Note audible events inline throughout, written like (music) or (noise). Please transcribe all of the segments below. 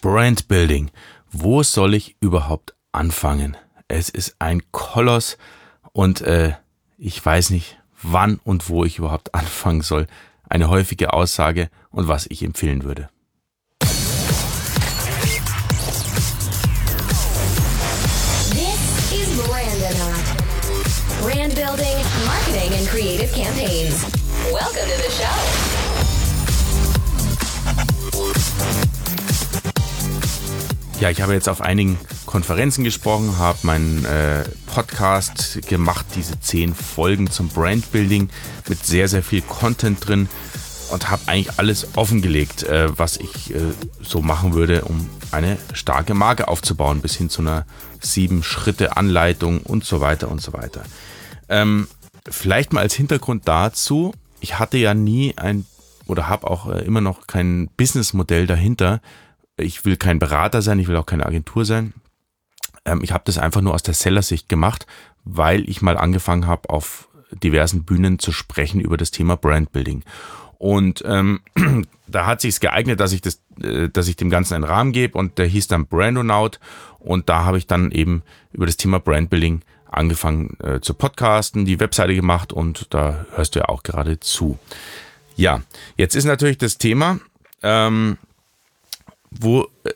Brandbuilding. Wo soll ich überhaupt anfangen? Es ist ein Koloss und äh, ich weiß nicht, wann und wo ich überhaupt (laughs) anfangen soll. Eine häufige Aussage und was ich empfehlen würde. This is. Brand building, marketing, and creative campaigns. Ja, ich habe jetzt auf einigen Konferenzen gesprochen, habe meinen äh, Podcast gemacht, diese zehn Folgen zum Brandbuilding mit sehr, sehr viel Content drin und habe eigentlich alles offengelegt, äh, was ich äh, so machen würde, um eine starke Marke aufzubauen, bis hin zu einer sieben Schritte Anleitung und so weiter und so weiter. Ähm, vielleicht mal als Hintergrund dazu, ich hatte ja nie ein oder habe auch äh, immer noch kein Businessmodell dahinter. Ich will kein Berater sein, ich will auch keine Agentur sein. Ähm, ich habe das einfach nur aus der Sellersicht gemacht, weil ich mal angefangen habe, auf diversen Bühnen zu sprechen über das Thema Brandbuilding. Und ähm, (clears throat) da hat sich geeignet, dass ich das, äh, dass ich dem Ganzen einen Rahmen gebe und der hieß dann Brandonaut und da habe ich dann eben über das Thema Brandbuilding angefangen äh, zu podcasten, die Webseite gemacht und da hörst du ja auch gerade zu. Ja, jetzt ist natürlich das Thema, ähm, wo äh,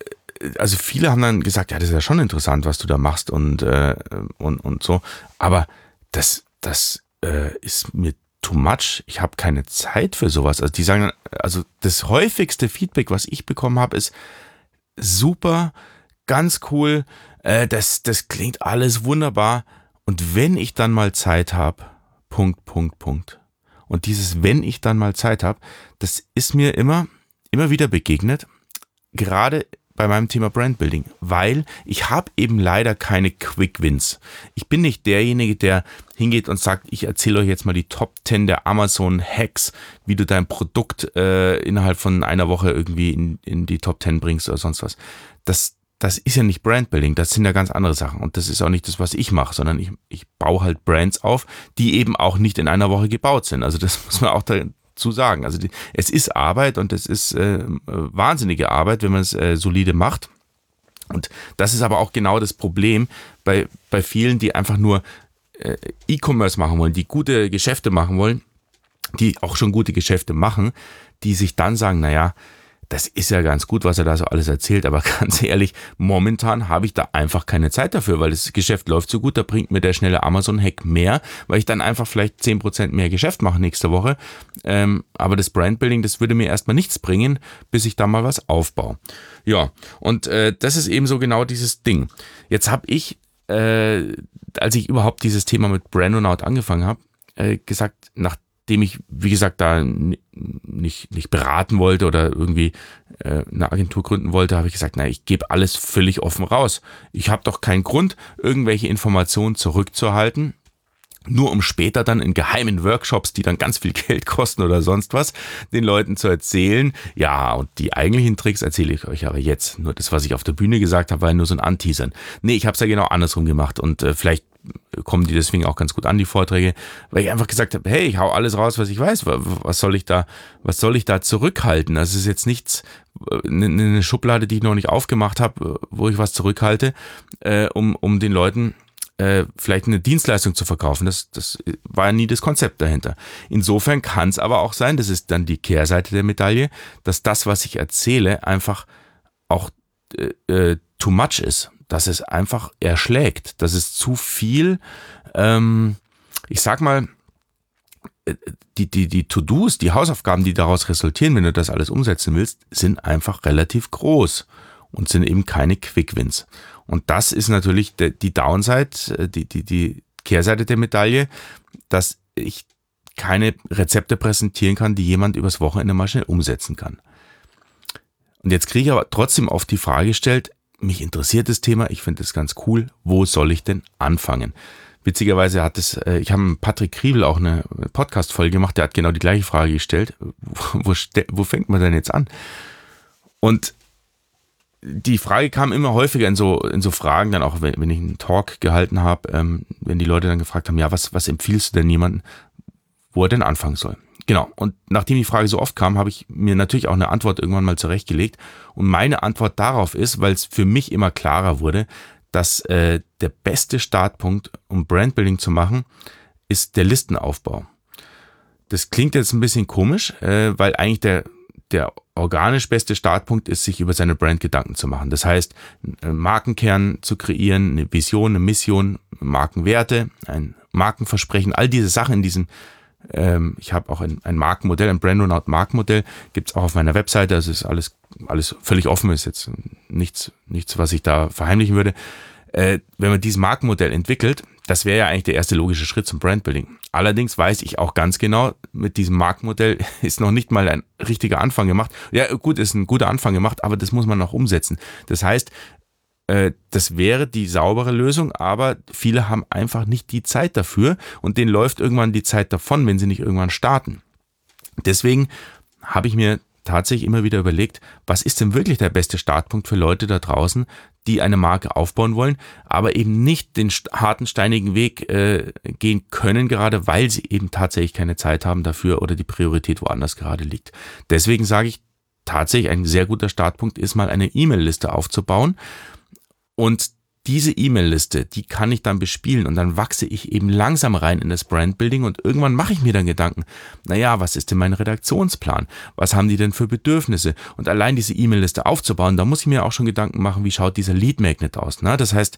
also viele haben dann gesagt, ja, das ist ja schon interessant, was du da machst und äh, und und so, aber das das äh, ist mir too much. Ich habe keine Zeit für sowas. Also die sagen, also das häufigste Feedback, was ich bekommen habe, ist super, ganz cool. Äh, das das klingt alles wunderbar. Und wenn ich dann mal Zeit habe, Punkt, Punkt, Punkt. Und dieses, wenn ich dann mal Zeit habe, das ist mir immer, immer wieder begegnet. Gerade bei meinem Thema Brandbuilding, weil ich habe eben leider keine Quick Wins. Ich bin nicht derjenige, der hingeht und sagt, ich erzähle euch jetzt mal die Top 10 der Amazon Hacks, wie du dein Produkt äh, innerhalb von einer Woche irgendwie in, in die Top 10 bringst oder sonst was. Das, das ist ja nicht Brandbuilding, das sind ja ganz andere Sachen. Und das ist auch nicht das, was ich mache, sondern ich, ich baue halt Brands auf, die eben auch nicht in einer Woche gebaut sind. Also das (laughs) muss man auch da, zu sagen. Also die, es ist Arbeit und es ist äh, wahnsinnige Arbeit, wenn man es äh, solide macht. Und das ist aber auch genau das Problem bei, bei vielen, die einfach nur äh, E-Commerce machen wollen, die gute Geschäfte machen wollen, die auch schon gute Geschäfte machen, die sich dann sagen, naja, das ist ja ganz gut, was er da so alles erzählt, aber (laughs) ganz ehrlich, momentan habe ich da einfach keine Zeit dafür, weil das Geschäft läuft so gut, da bringt mir der schnelle Amazon-Hack mehr, weil ich dann einfach vielleicht zehn Prozent mehr Geschäft mache nächste Woche. Ähm, aber das Brandbuilding, das würde mir erstmal nichts bringen, bis ich da mal was aufbaue. Ja, und äh, das ist eben so genau dieses Ding. Jetzt habe ich, äh, als ich überhaupt dieses Thema mit Brandonaut angefangen habe, äh, gesagt, nach dem ich, wie gesagt, da nicht, nicht beraten wollte oder irgendwie äh, eine Agentur gründen wollte, habe ich gesagt, na, ich gebe alles völlig offen raus. Ich habe doch keinen Grund, irgendwelche Informationen zurückzuhalten, nur um später dann in geheimen Workshops, die dann ganz viel (laughs) Geld kosten oder sonst was, den Leuten zu erzählen, ja, und die eigentlichen Tricks erzähle ich euch aber jetzt. Nur das, was ich auf der Bühne gesagt habe, war nur so ein Anteasern. Nee, ich habe es ja genau andersrum gemacht und äh, vielleicht kommen die deswegen auch ganz gut an, die Vorträge, weil ich einfach gesagt habe, hey, ich hau alles raus, was ich weiß. Was soll ich da, was soll ich da zurückhalten? Das ist jetzt nichts, eine ne Schublade, die ich noch nicht aufgemacht habe, wo ich was zurückhalte, äh, um, um den Leuten äh, vielleicht eine Dienstleistung zu verkaufen. Das, das war ja nie das Konzept dahinter. Insofern kann es aber auch sein, das ist dann die Kehrseite der Medaille, dass das, was ich erzähle, einfach auch äh, äh too much ist dass es einfach erschlägt, dass es zu viel, ähm, ich sag mal, äh, die, die, die To-Dos, die Hausaufgaben, die daraus resultieren, wenn du das alles umsetzen willst, sind einfach relativ groß und sind eben keine Quick-Wins. Und das ist natürlich die Downside, äh, die, die, die Kehrseite der Medaille, dass ich keine Rezepte präsentieren kann, die jemand übers Wochenende mal schnell umsetzen kann. Und jetzt kriege ich aber trotzdem oft die Frage gestellt, mich interessiert das Thema, ich finde es ganz cool. Wo soll ich denn anfangen? Witzigerweise hat es, äh, ich habe Patrick Kriebel auch eine Podcast-Folge gemacht, der hat genau die gleiche Frage gestellt. (laughs) Wo, wo fängt man denn jetzt an? Und die Frage kam immer häufiger in so, in so Fragen, dann auch wenn, wenn ich einen Talk gehalten habe, ähm, wenn die Leute dann gefragt haben, ja, was, was empfiehlst du denn jemandem, wo er denn anfangen soll? Genau. Und nachdem die Frage so oft kam, habe ich mir natürlich auch eine Antwort irgendwann mal zurechtgelegt. Und meine Antwort darauf ist, weil es für mich immer klarer wurde, dass äh, der beste Startpunkt, um Brandbuilding zu machen, ist der Listenaufbau. Das klingt jetzt ein bisschen komisch, äh, weil eigentlich der, der organisch beste Startpunkt ist, sich über seine Brand Gedanken zu machen. Das heißt, einen Markenkern zu kreieren, eine Vision, eine Mission, Markenwerte, ein Markenversprechen, all diese Sachen in diesem ähm, ich habe auch ein, ein Markenmodell, ein Brand Rollout Markenmodell, gibt's auch auf meiner Webseite. Das ist alles, alles völlig offen, ist jetzt nichts, nichts, was ich da verheimlichen würde. Äh, wenn man dieses Markenmodell entwickelt, das wäre ja eigentlich der erste logische Schritt zum Brandbuilding. Allerdings weiß ich auch ganz genau, mit diesem Markenmodell (laughs) ist noch nicht mal ein richtiger Anfang gemacht. Ja, gut, ist ein guter Anfang gemacht, aber das muss man noch umsetzen. Das heißt, das wäre die saubere Lösung, aber viele haben einfach nicht die Zeit dafür und denen läuft irgendwann die Zeit davon, wenn sie nicht irgendwann starten. Deswegen habe ich mir tatsächlich immer wieder überlegt, was ist denn wirklich der beste Startpunkt für Leute da draußen, die eine Marke aufbauen wollen, aber eben nicht den harten, steinigen Weg äh, gehen können, gerade weil sie eben tatsächlich keine Zeit haben dafür oder die Priorität woanders gerade liegt. Deswegen sage ich tatsächlich, ein sehr guter Startpunkt ist mal eine E-Mail-Liste aufzubauen und diese E-Mail-Liste, die kann ich dann bespielen und dann wachse ich eben langsam rein in das Brandbuilding und irgendwann mache ich mir dann Gedanken, naja, was ist denn mein Redaktionsplan? Was haben die denn für Bedürfnisse? Und allein diese E-Mail-Liste aufzubauen, da muss ich mir auch schon Gedanken machen, wie schaut dieser Lead Magnet aus? Ne? Das heißt,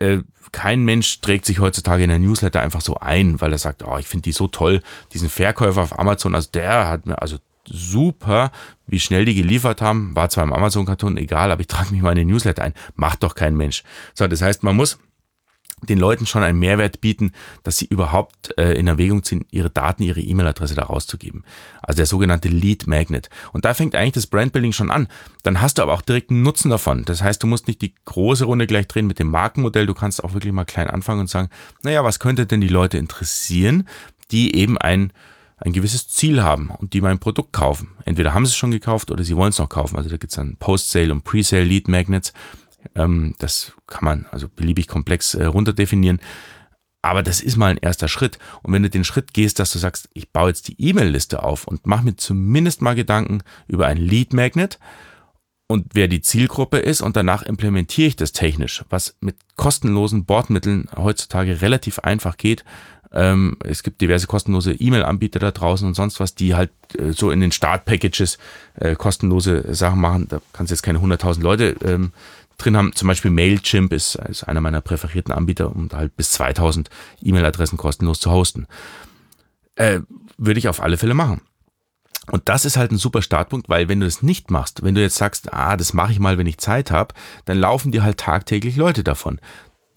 äh, kein Mensch trägt sich heutzutage in der Newsletter einfach so ein, weil er sagt, oh, ich finde die so toll, diesen Verkäufer auf Amazon, also der hat mir, also super, wie schnell die geliefert haben. War zwar im Amazon-Karton egal, aber ich trage mich mal in den Newsletter ein. Macht doch kein Mensch. So, das heißt, man muss den Leuten schon einen Mehrwert bieten, dass sie überhaupt äh, in Erwägung ziehen, ihre Daten, ihre E-Mail-Adresse da rauszugeben. Also der sogenannte Lead Magnet. Und da fängt eigentlich das Brandbuilding schon an. Dann hast du aber auch direkt einen Nutzen davon. Das heißt, du musst nicht die große Runde gleich drehen mit dem Markenmodell. Du kannst auch wirklich mal klein anfangen und sagen, naja, was könnte denn die Leute interessieren, die eben ein ein gewisses Ziel haben und die mein Produkt kaufen. Entweder haben sie es schon gekauft oder sie wollen es noch kaufen. Also da gibt es dann Post-Sale und Pre-Sale Lead Magnets. Ähm, das kann man also beliebig komplex äh, runterdefinieren. Aber das ist mal ein erster Schritt. Und wenn du den Schritt gehst, dass du sagst, ich baue jetzt die E-Mail-Liste auf und mache mir zumindest mal Gedanken über ein Lead Magnet und wer die Zielgruppe ist und danach implementiere ich das technisch, was mit kostenlosen Bordmitteln heutzutage relativ einfach geht, ähm, es gibt diverse kostenlose E-Mail-Anbieter da draußen und sonst was, die halt äh, so in den Start-Packages äh, kostenlose Sachen machen. Da kannst du jetzt keine 100.000 Leute ähm, drin haben. Zum Beispiel Mailchimp ist, ist einer meiner präferierten Anbieter, um halt bis 2000 E-Mail-Adressen kostenlos zu hosten. Äh, würde ich auf alle Fälle machen. Und das ist halt ein super Startpunkt, weil wenn du das nicht machst, wenn du jetzt sagst, ah, das mache ich mal, wenn ich Zeit habe, dann laufen dir halt tagtäglich Leute davon,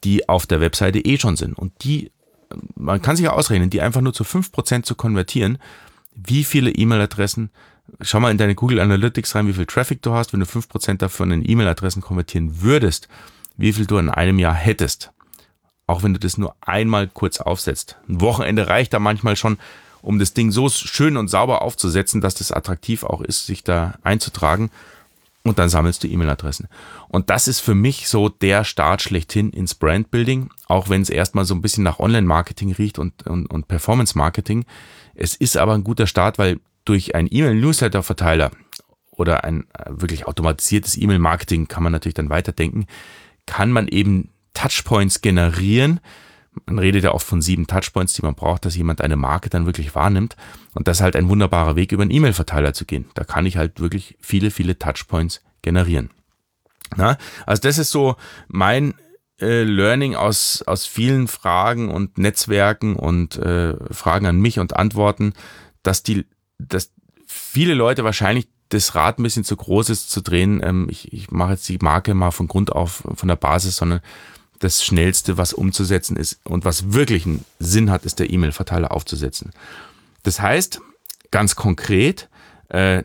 die auf der Webseite eh schon sind. Und die man kann sich ja ausrechnen, die einfach nur zu 5% zu konvertieren, wie viele E-Mail-Adressen, schau mal in deine Google Analytics rein, wie viel Traffic du hast, wenn du 5% davon in E-Mail-Adressen konvertieren würdest, wie viel du in einem Jahr hättest. Auch wenn du das nur einmal kurz aufsetzt. Ein Wochenende reicht da manchmal schon, um das Ding so schön und sauber aufzusetzen, dass das attraktiv auch ist, sich da einzutragen und dann sammelst du E-Mail-Adressen. Und das ist für mich so der Start schlechthin ins Brandbuilding, auch wenn es erstmal so ein bisschen nach Online-Marketing riecht und, und, und Performance-Marketing. Es ist aber ein guter Start, weil durch einen E-Mail-Newsletter-Verteiler oder ein äh, wirklich automatisiertes E-Mail-Marketing kann man natürlich dann weiterdenken, kann man eben Touchpoints generieren, man redet ja oft von sieben Touchpoints, die man braucht, dass jemand eine Marke dann wirklich wahrnimmt. Und das ist halt ein wunderbarer Weg, über einen E-Mail-Verteiler zu gehen. Da kann ich halt wirklich viele, viele Touchpoints generieren. Na, also das ist so mein äh, Learning aus, aus vielen Fragen und Netzwerken und äh, Fragen an mich und Antworten, dass die, dass viele Leute wahrscheinlich das Rad ein bisschen zu groß ist zu drehen. Ähm, ich, ich mache jetzt die Marke mal von Grund auf, von der Basis, sondern das Schnellste, was umzusetzen ist und was wirklich einen Sinn hat, ist der E-Mail-Verteiler aufzusetzen. Das heißt, ganz konkret, äh,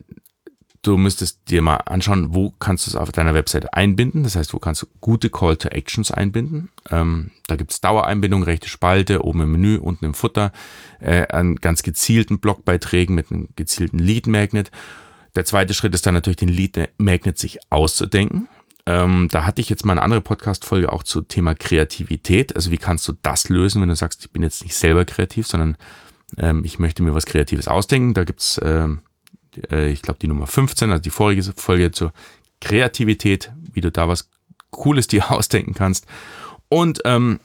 du müsstest dir mal anschauen, wo kannst du es auf deiner Webseite einbinden. Das heißt, wo kannst du gute Call to Actions einbinden. Ähm, da gibt es Dauereinbindung, rechte Spalte, oben im Menü, unten im Futter, äh, an ganz gezielten Blogbeiträgen mit einem gezielten Lead Magnet. Der zweite Schritt ist dann natürlich den Lead Magnet sich auszudenken. Ähm, da hatte ich jetzt mal eine andere Podcast-Folge auch zu Thema Kreativität. Also wie kannst du das lösen, wenn du sagst, ich bin jetzt nicht selber kreativ, sondern ähm, ich möchte mir was Kreatives ausdenken. Da gibt's, ähm, äh, ich glaube, die Nummer 15, also die vorige Folge zur Kreativität, wie du da was Cooles (laughs) dir ausdenken kannst. Und ähm,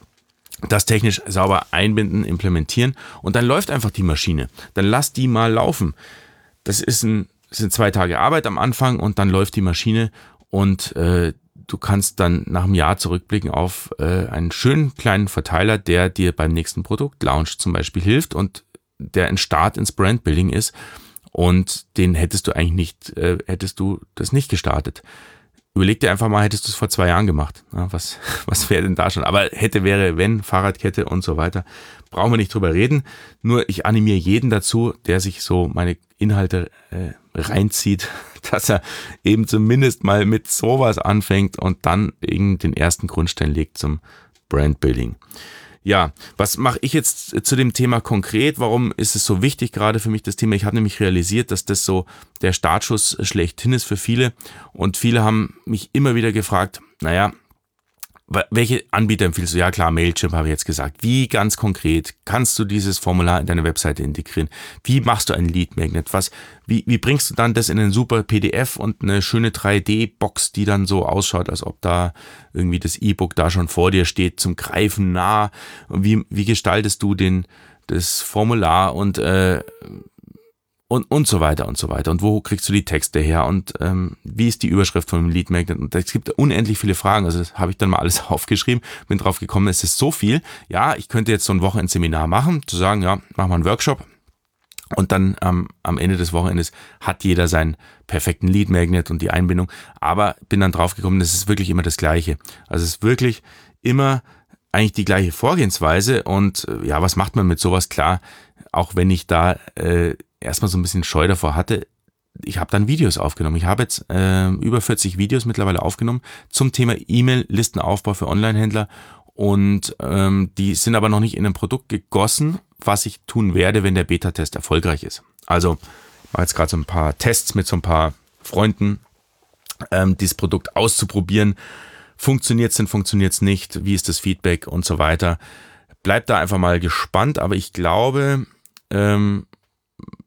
das technisch sauber einbinden, implementieren und dann läuft einfach die Maschine. Dann lass die mal laufen. Das ist ein, das sind zwei Tage Arbeit am Anfang und dann läuft die Maschine und äh, du kannst dann nach einem Jahr zurückblicken auf äh, einen schönen kleinen Verteiler, der dir beim nächsten Produkt Launch zum Beispiel hilft und der ein Start ins Brandbuilding ist und den hättest du eigentlich nicht, äh, hättest du das nicht gestartet. Überleg dir einfach mal, hättest du es vor zwei Jahren gemacht. Ja, was, (laughs) was wäre denn da schon? Aber hätte, wäre, wenn, Fahrradkette und so weiter. Brauchen wir nicht drüber reden. Nur ich animiere jeden dazu, der sich so meine Inhalte äh, reinzieht, (laughs) dass er eben zumindest mal mit sowas anfängt und dann eben den ersten Grundstein legt zum Brandbuilding. Ja, was mache ich jetzt zu dem Thema konkret? Warum ist es so wichtig gerade für mich das Thema? Ich habe nämlich realisiert, dass das so der Startschuss schlechthin ist für viele und viele haben mich immer wieder gefragt, naja, welche Anbieter empfiehlst du? Ja klar, Mailchimp habe ich jetzt gesagt. Wie ganz konkret kannst du dieses Formular in deine Webseite integrieren? Wie machst du ein Lead Magnet? Was, wie, wie bringst du dann das in einen super PDF und eine schöne 3D-Box, die dann so ausschaut, als ob da irgendwie das E-Book da schon vor dir steht, zum Greifen nah? Wie, wie gestaltest du den, das Formular und äh, und, und so weiter und so weiter. Und wo kriegst du die Texte her? Und ähm, wie ist die Überschrift von dem Lead Magnet? Und es gibt unendlich viele Fragen. Also das habe ich dann mal alles (laughs) aufgeschrieben, bin drauf gekommen, es ist so viel. Ja, ich könnte jetzt so ein Wochenendseminar machen, zu sagen, ja, mach mal einen Workshop. Und dann ähm, am Ende des Wochenendes hat jeder seinen perfekten Lead Magnet und die Einbindung. Aber bin dann drauf gekommen, es ist wirklich immer das Gleiche. Also es ist wirklich immer eigentlich die gleiche Vorgehensweise. Und äh, ja, was macht man mit sowas? Klar, auch wenn ich da äh, erstmal so ein bisschen Scheu davor hatte, ich habe dann Videos aufgenommen. Ich habe jetzt äh, über 40 Videos mittlerweile aufgenommen zum Thema E-Mail-Listenaufbau für Online-Händler und ähm, die sind aber noch nicht in ein Produkt gegossen, was ich tun werde, wenn der Beta-Test erfolgreich ist. Also ich mache jetzt gerade so ein paar Tests mit so ein paar Freunden, ähm, dieses Produkt auszuprobieren. Funktioniert es denn, funktioniert es nicht? Wie ist das Feedback und so weiter? Bleibt da einfach mal gespannt, aber ich glaube, ähm,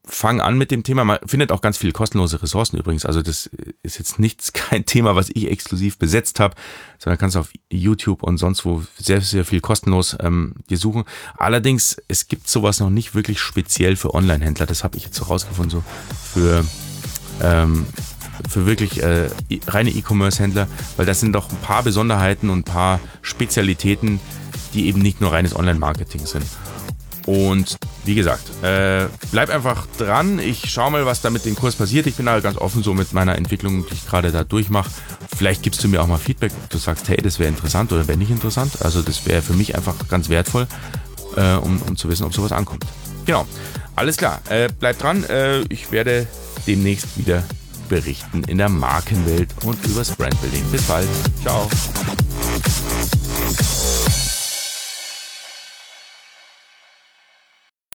fang an mit dem Thema. Man findet auch ganz viele kostenlose Ressourcen übrigens. Also das ist jetzt nichts, (laughs) kein Thema, was ich exklusiv besetzt habe, sondern kannst auf YouTube und sonst wo sehr, sehr viel kostenlos ähm, dir suchen. Allerdings, es gibt sowas noch nicht wirklich speziell für Online-Händler. Das habe ich jetzt so rausgefunden, so für, ähm, für wirklich äh, reine E-Commerce-Händler, weil das sind doch ein paar Besonderheiten und ein paar Spezialitäten, die eben nicht nur reines Online-Marketing sind. Und wie gesagt, äh, bleib einfach dran. Ich schau mal, was da mit dem Kurs passiert. Ich bin da ganz offen so mit meiner Entwicklung, die ich gerade da durchmache. Vielleicht gibst du mir auch mal Feedback, ob du sagst, hey, das wäre interessant oder wäre nicht interessant. Also das wäre für mich einfach ganz wertvoll, äh, um, um zu wissen, ob sowas ankommt. Genau. Alles klar. Äh, bleib dran. Äh, ich werde demnächst wieder berichten in der Markenwelt und übers Brandbuilding. Bis bald. Ciao.